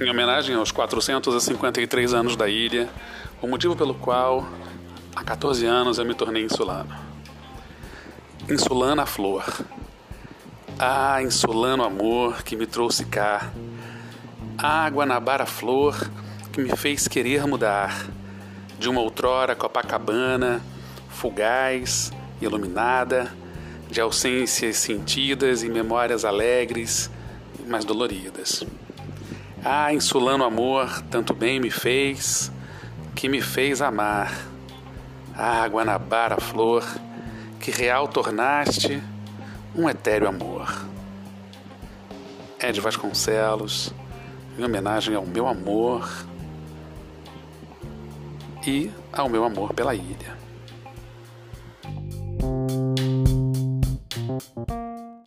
em homenagem aos 453 anos da ilha, o motivo pelo qual há 14 anos eu me tornei insulano. Insulana flor. Ah, insulano amor que me trouxe cá. Ah, Guanabara flor que me fez querer mudar de uma outrora Copacabana, fugaz, iluminada, de ausências sentidas e memórias alegres, mas doloridas. Ah, insulano amor, tanto bem me fez, que me fez amar. Ah, Guanabara flor, que real tornaste um etéreo amor. Ed Vasconcelos, em homenagem ao meu amor e ao meu amor pela ilha.